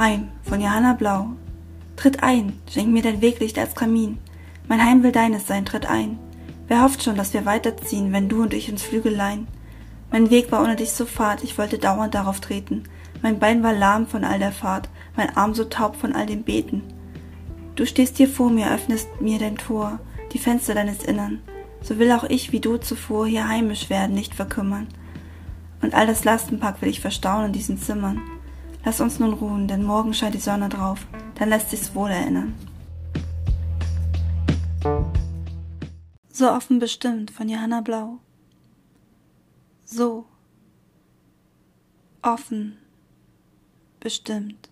Heim von Johanna Blau. Tritt ein, schenk mir dein Weglicht als Kamin. Mein Heim will deines sein, tritt ein. Wer hofft schon, dass wir weiterziehen, wenn du und ich uns Flügel leihen? Mein Weg war ohne dich so fad, ich wollte dauernd darauf treten. Mein Bein war lahm von all der Fahrt, mein Arm so taub von all dem Beten. Du stehst hier vor mir, öffnest mir dein Tor, die Fenster deines Innern. So will auch ich, wie du zuvor, hier heimisch werden, nicht verkümmern. Und all das Lastenpack will ich verstauen in diesen Zimmern. Lass uns nun ruhen, denn morgen scheint die Sonne drauf, dann lässt sich's wohl erinnern. So offen bestimmt von Johanna Blau. So offen bestimmt.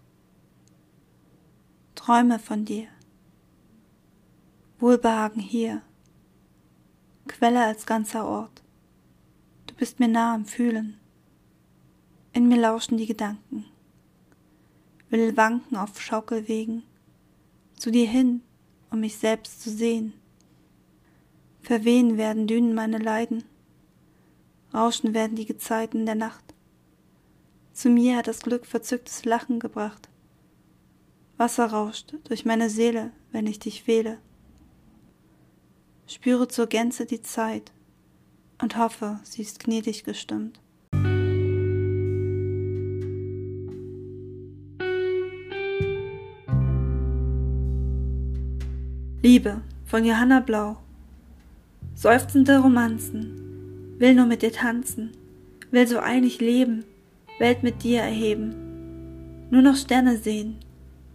Träume von dir. Wohlbehagen hier. Quelle als ganzer Ort. Du bist mir nah am Fühlen. In mir lauschen die Gedanken will wanken auf Schaukelwegen, zu dir hin, um mich selbst zu sehen. Verwehen werden Dünen meine Leiden, rauschen werden die Gezeiten der Nacht. Zu mir hat das Glück verzücktes Lachen gebracht. Wasser rauscht durch meine Seele, wenn ich dich wähle. Spüre zur Gänze die Zeit und hoffe, sie ist gnädig gestimmt. Liebe von Johanna Blau. Seufzende Romanzen, will nur mit dir tanzen, will so einig leben, Welt mit dir erheben. Nur noch Sterne sehen,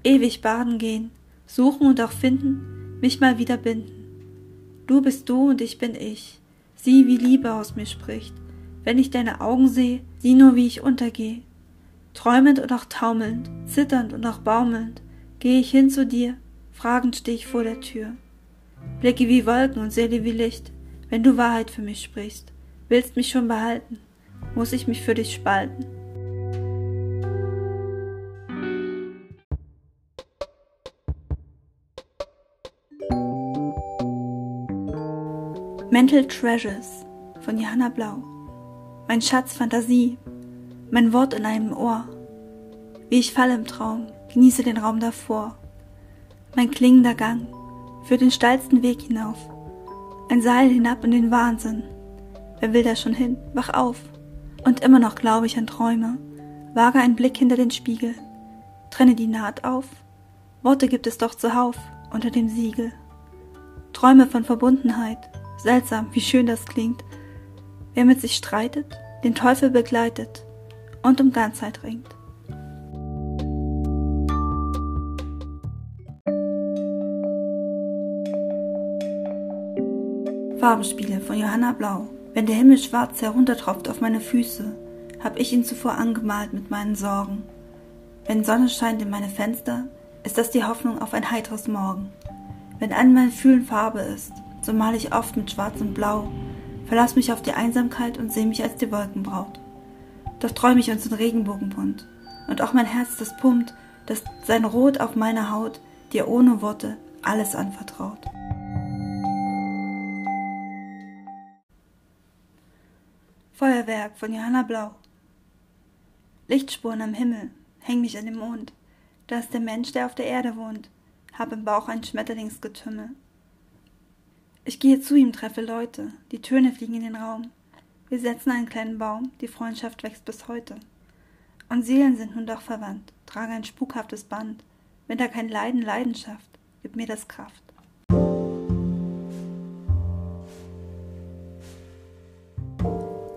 ewig baden gehen, suchen und auch finden, mich mal wieder binden. Du bist du und ich bin ich, sieh, wie Liebe aus mir spricht. Wenn ich deine Augen sehe, sieh nur, wie ich untergeh. Träumend und auch taumelnd, zitternd und auch baumelnd, geh ich hin zu dir, Fragend steh ich vor der Tür. Blicke wie Wolken und Seele wie Licht, wenn du Wahrheit für mich sprichst. Willst mich schon behalten, muss ich mich für dich spalten. Mental Treasures von Johanna Blau. Mein Schatz Fantasie, mein Wort in einem Ohr. Wie ich falle im Traum, genieße den Raum davor mein klingender Gang führt den steilsten Weg hinauf. Ein Seil hinab in den Wahnsinn. Wer will da schon hin? Wach auf. Und immer noch glaube ich an Träume. Wage einen Blick hinter den Spiegel. Trenne die Naht auf. Worte gibt es doch zuhauf unter dem Siegel. Träume von Verbundenheit. Seltsam, wie schön das klingt. Wer mit sich streitet, den Teufel begleitet und um Ganzheit ringt. Farbenspiele von Johanna Blau. Wenn der Himmel schwarz heruntertropft auf meine Füße, hab ich ihn zuvor angemalt mit meinen Sorgen. Wenn Sonne scheint in meine Fenster, ist das die Hoffnung auf ein heiteres Morgen. Wenn an mein Fühlen Farbe ist, so mal ich oft mit Schwarz und Blau, verlass mich auf die Einsamkeit und seh mich als die Wolkenbraut. Doch träum ich uns in Regenbogenbunt, und auch mein Herz, das pumpt, das sein Rot auf meiner Haut dir ohne Worte alles anvertraut. Feuerwerk von Johanna Blau. Lichtspuren am Himmel, häng mich an dem Mond. Da ist der Mensch, der auf der Erde wohnt. Hab im Bauch ein Schmetterlingsgetümmel. Ich gehe zu ihm, treffe Leute, die Töne fliegen in den Raum. Wir setzen einen kleinen Baum, die Freundschaft wächst bis heute. Und Seelen sind nun doch verwandt, tragen ein spukhaftes Band. Wenn da kein Leiden Leidenschaft, gib mir das Kraft.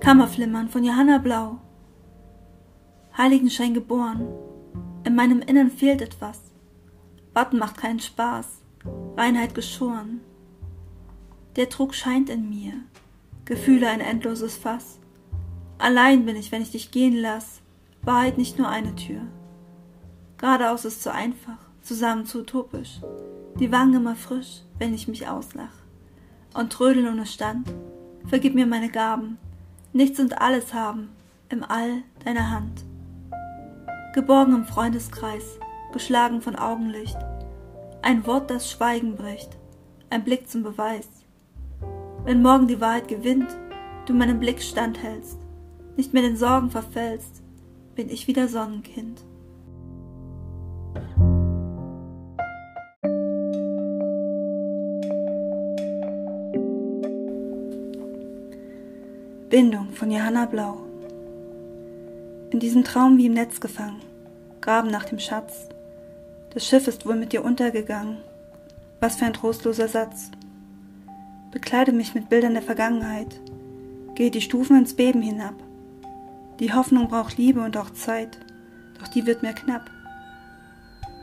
Kammerflimmern von Johanna Blau. Heiligenschein geboren. In meinem Innern fehlt etwas. Warten macht keinen Spaß. Reinheit geschoren. Der Druck scheint in mir. Gefühle ein endloses Fass. Allein bin ich, wenn ich dich gehen lass. Wahrheit nicht nur eine Tür. Geradeaus ist zu einfach, zusammen zu utopisch. Die Wangen immer frisch, wenn ich mich auslach. Und trödel ohne Stand. Vergib mir meine Gaben, nichts und alles haben, im All deiner Hand. Geborgen im Freundeskreis, geschlagen von Augenlicht, ein Wort, das Schweigen bricht, ein Blick zum Beweis. Wenn morgen die Wahrheit gewinnt, du meinem Blick standhältst, nicht mehr den Sorgen verfällst, bin ich wieder Sonnenkind. Entbindung von Johanna Blau. In diesem Traum wie im Netz gefangen, graben nach dem Schatz. Das Schiff ist wohl mit dir untergegangen. Was für ein trostloser Satz. Bekleide mich mit Bildern der Vergangenheit, gehe die Stufen ins Beben hinab. Die Hoffnung braucht Liebe und auch Zeit, doch die wird mir knapp.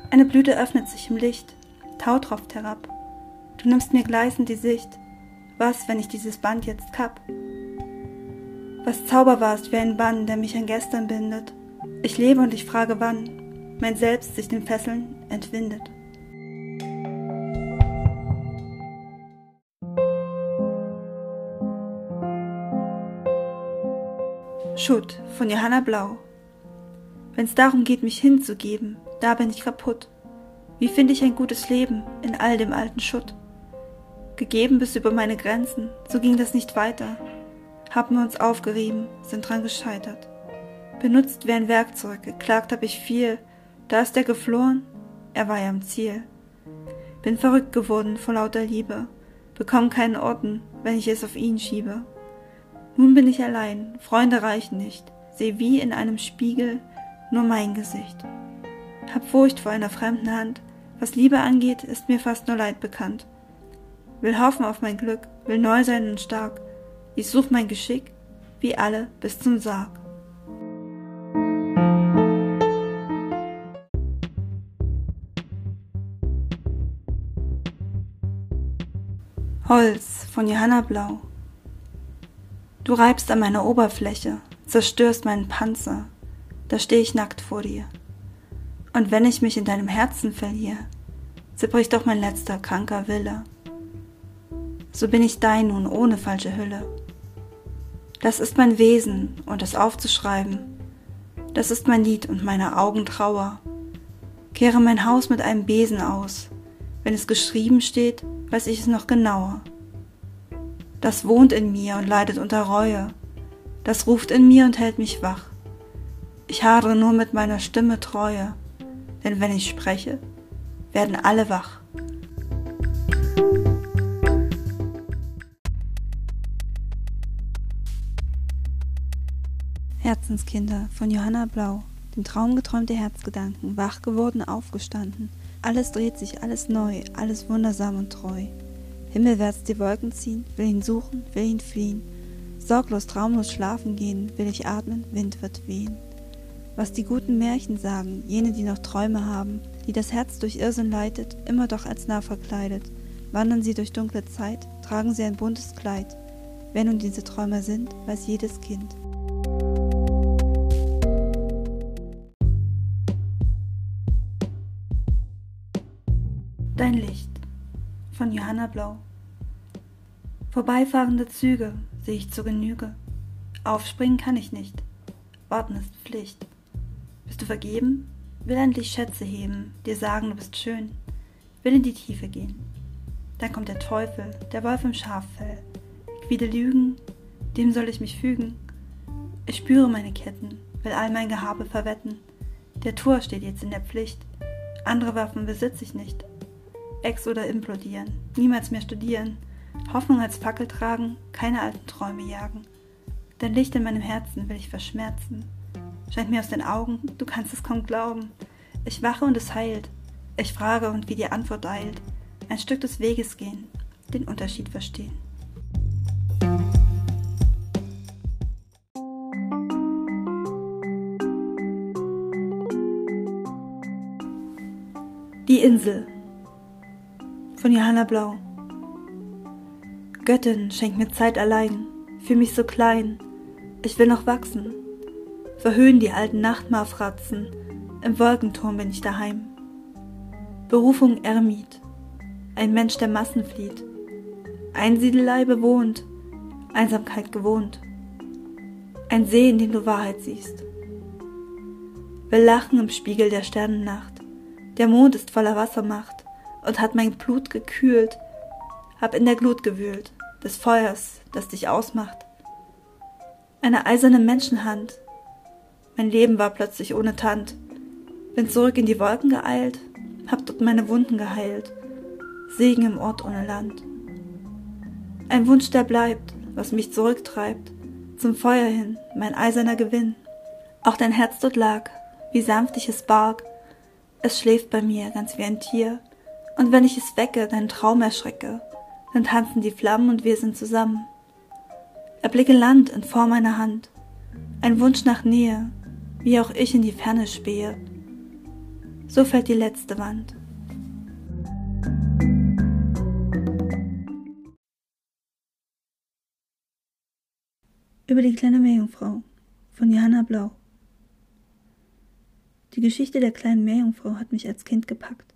Eine Blüte öffnet sich im Licht, Tau tropft herab. Du nimmst mir gleißend die Sicht. Was, wenn ich dieses Band jetzt kapp? Was Zauber warst wie ein Bann, der mich an gestern bindet. Ich lebe und ich frage wann mein Selbst sich den Fesseln entwindet. Schutt von Johanna Blau. Wenn's darum geht, mich hinzugeben, da bin ich kaputt. Wie finde ich ein gutes Leben in all dem alten Schutt? Gegeben bis über meine Grenzen, so ging das nicht weiter. Haben wir uns aufgerieben, sind dran gescheitert. Benutzt wie ein Werkzeug, geklagt hab ich viel. Da ist er geflohen, er war ja am Ziel. Bin verrückt geworden vor lauter Liebe, bekomm keinen Orden, wenn ich es auf ihn schiebe. Nun bin ich allein, Freunde reichen nicht, seh wie in einem Spiegel nur mein Gesicht. Hab Furcht vor einer fremden Hand, was Liebe angeht, ist mir fast nur Leid bekannt. Will hoffen auf mein Glück, will neu sein und stark, ich such mein Geschick, wie alle bis zum Sarg. Holz von Johanna Blau. Du reibst an meiner Oberfläche, zerstörst meinen Panzer, da steh ich nackt vor dir. Und wenn ich mich in deinem Herzen verliere, zerbricht doch mein letzter kranker Wille. So bin ich dein nun ohne falsche Hülle. Das ist mein Wesen und es aufzuschreiben, das ist mein Lied und meine Augen Trauer. Kehre mein Haus mit einem Besen aus, wenn es geschrieben steht, weiß ich es noch genauer. Das wohnt in mir und leidet unter Reue, das ruft in mir und hält mich wach. Ich hadere nur mit meiner Stimme Treue, denn wenn ich spreche, werden alle wach. Herzenskinder von Johanna Blau, den Traum geträumte Herzgedanken, wach geworden, aufgestanden. Alles dreht sich, alles neu, alles wundersam und treu. Himmelwärts die Wolken ziehen, will ihn suchen, will ihn fliehen. Sorglos, traumlos schlafen gehen, will ich atmen, Wind wird wehen. Was die guten Märchen sagen, jene, die noch Träume haben, die das Herz durch Irrsinn leitet, immer doch als nah verkleidet. Wandern sie durch dunkle Zeit, tragen sie ein buntes Kleid. Wer nun diese Träume sind, weiß jedes Kind. Johanna Blau. Vorbeifahrende Züge sehe ich zur Genüge. Aufspringen kann ich nicht. Warten ist Pflicht. Bist du vergeben? Will endlich Schätze heben, dir sagen, du bist schön. Will in die Tiefe gehen. Dann kommt der Teufel, der Wolf im Schaffell. Quiede Lügen, dem soll ich mich fügen. Ich spüre meine Ketten, will all mein Gehabe verwetten. Der Tor steht jetzt in der Pflicht. Andere Waffen besitze ich nicht. Ex oder implodieren, niemals mehr studieren, Hoffnung als Fackel tragen, keine alten Träume jagen. Dein Licht in meinem Herzen will ich verschmerzen. Scheint mir aus den Augen, du kannst es kaum glauben. Ich wache und es heilt. Ich frage und wie die Antwort eilt. Ein Stück des Weges gehen, den Unterschied verstehen. Die Insel von Johanna Blau. Göttin, schenk mir Zeit allein, fühl mich so klein, ich will noch wachsen. Verhöhn die alten Nachtmarfratzen, im Wolkenturm bin ich daheim. Berufung Eremit, ein Mensch, der Massen flieht, Einsiedelei bewohnt, Einsamkeit gewohnt, ein See, in dem du Wahrheit siehst. Will lachen im Spiegel der Sternennacht, der Mond ist voller Wassermacht, und hat mein Blut gekühlt, hab in der Glut gewühlt, des Feuers, das dich ausmacht. Eine eiserne Menschenhand. Mein Leben war plötzlich ohne Tand. Bin zurück in die Wolken geeilt, hab dort meine Wunden geheilt. Segen im Ort ohne Land. Ein Wunsch, der bleibt, was mich zurücktreibt, zum Feuer hin, mein eiserner Gewinn. Auch dein Herz dort lag, wie sanft ich es barg. Es schläft bei mir, ganz wie ein Tier. Und wenn ich es wecke, deinen Traum erschrecke, dann tanzen die Flammen und wir sind zusammen. Erblicke Land in Form meiner Hand, ein Wunsch nach Nähe, wie auch ich in die Ferne spähe. So fällt die letzte Wand. Über die kleine Meerjungfrau von Johanna Blau. Die Geschichte der kleinen Meerjungfrau hat mich als Kind gepackt.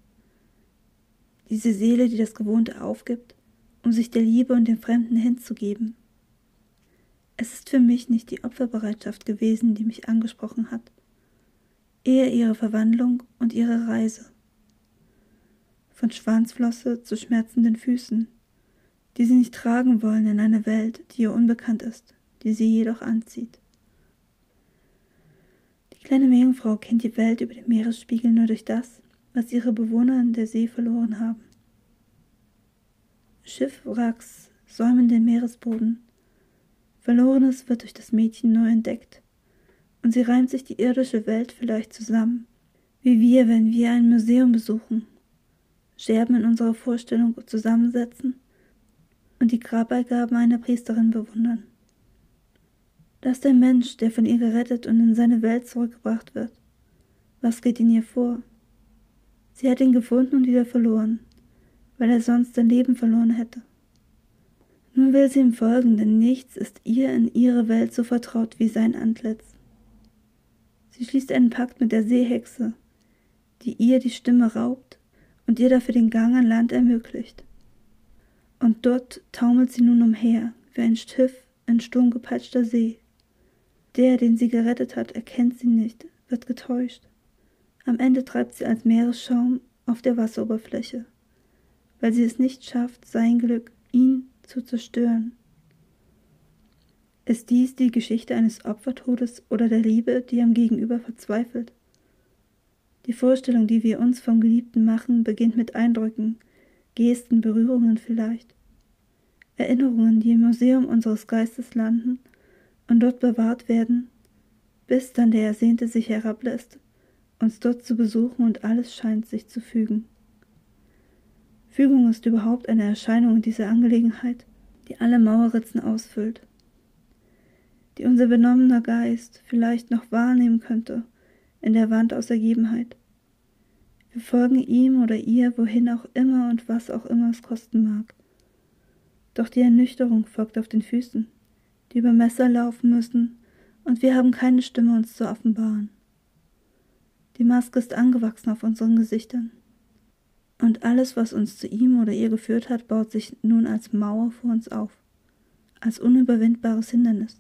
Diese Seele, die das Gewohnte aufgibt, um sich der Liebe und dem Fremden hinzugeben. Es ist für mich nicht die Opferbereitschaft gewesen, die mich angesprochen hat, eher ihre Verwandlung und ihre Reise. Von Schwanzflosse zu schmerzenden Füßen, die sie nicht tragen wollen in eine Welt, die ihr unbekannt ist die sie jedoch anzieht. Die kleine Meerjungfrau kennt die Welt über den Meeresspiegel nur durch das, was ihre Bewohner in der See verloren haben. Schiffwracks säumen den Meeresboden. Verlorenes wird durch das Mädchen neu entdeckt, und sie reimt sich die irdische Welt vielleicht zusammen, wie wir, wenn wir ein Museum besuchen, Scherben in unserer Vorstellung zusammensetzen und die Grabbeigaben einer Priesterin bewundern. Da ist der Mensch, der von ihr gerettet und in seine Welt zurückgebracht wird. Was geht in ihr vor? Sie hat ihn gefunden und wieder verloren, weil er sonst sein Leben verloren hätte. Nun will sie ihm folgen, denn nichts ist ihr in ihre Welt so vertraut wie sein Antlitz. Sie schließt einen Pakt mit der Seehexe, die ihr die Stimme raubt und ihr dafür den Gang an Land ermöglicht. Und dort taumelt sie nun umher, wie ein Schiff in sturmgepeitschter See. Der, den sie gerettet hat, erkennt sie nicht, wird getäuscht. Am Ende treibt sie als Meeresschaum auf der Wasseroberfläche, weil sie es nicht schafft, sein Glück, ihn zu zerstören. Ist dies die Geschichte eines Opfertodes oder der Liebe, die am Gegenüber verzweifelt? Die Vorstellung, die wir uns vom Geliebten machen, beginnt mit Eindrücken, Gesten, Berührungen vielleicht. Erinnerungen, die im Museum unseres Geistes landen und dort bewahrt werden, bis dann der Ersehnte sich herablässt, uns dort zu besuchen und alles scheint sich zu fügen. Fügung ist überhaupt eine Erscheinung in dieser Angelegenheit, die alle Mauerritzen ausfüllt, die unser benommener Geist vielleicht noch wahrnehmen könnte in der Wand aus Ergebenheit. Wir folgen ihm oder ihr, wohin auch immer und was auch immer es kosten mag. Doch die Ernüchterung folgt auf den Füßen die über Messer laufen müssen, und wir haben keine Stimme, uns zu offenbaren. Die Maske ist angewachsen auf unseren Gesichtern. Und alles, was uns zu ihm oder ihr geführt hat, baut sich nun als Mauer vor uns auf, als unüberwindbares Hindernis.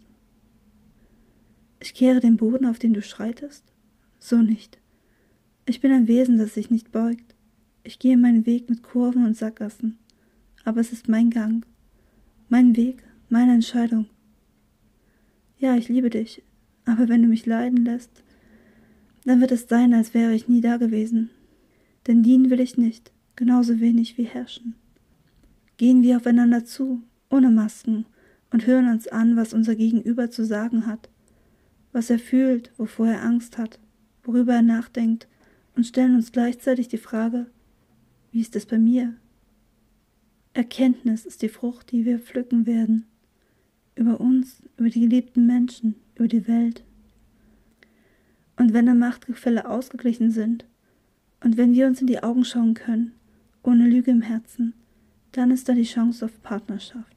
Ich kehre den Boden, auf den du schreitest? So nicht. Ich bin ein Wesen, das sich nicht beugt. Ich gehe meinen Weg mit Kurven und Sackgassen. Aber es ist mein Gang, mein Weg, meine Entscheidung. Ja, ich liebe dich, aber wenn du mich leiden lässt, dann wird es sein, als wäre ich nie da gewesen. Denn dienen will ich nicht, genauso wenig wie herrschen. Gehen wir aufeinander zu, ohne Masken, und hören uns an, was unser Gegenüber zu sagen hat, was er fühlt, wovor er Angst hat, worüber er nachdenkt, und stellen uns gleichzeitig die Frage, wie ist es bei mir? Erkenntnis ist die Frucht, die wir pflücken werden über uns, über die geliebten Menschen, über die Welt. Und wenn dann Machtgefälle ausgeglichen sind, und wenn wir uns in die Augen schauen können, ohne Lüge im Herzen, dann ist da die Chance auf Partnerschaft.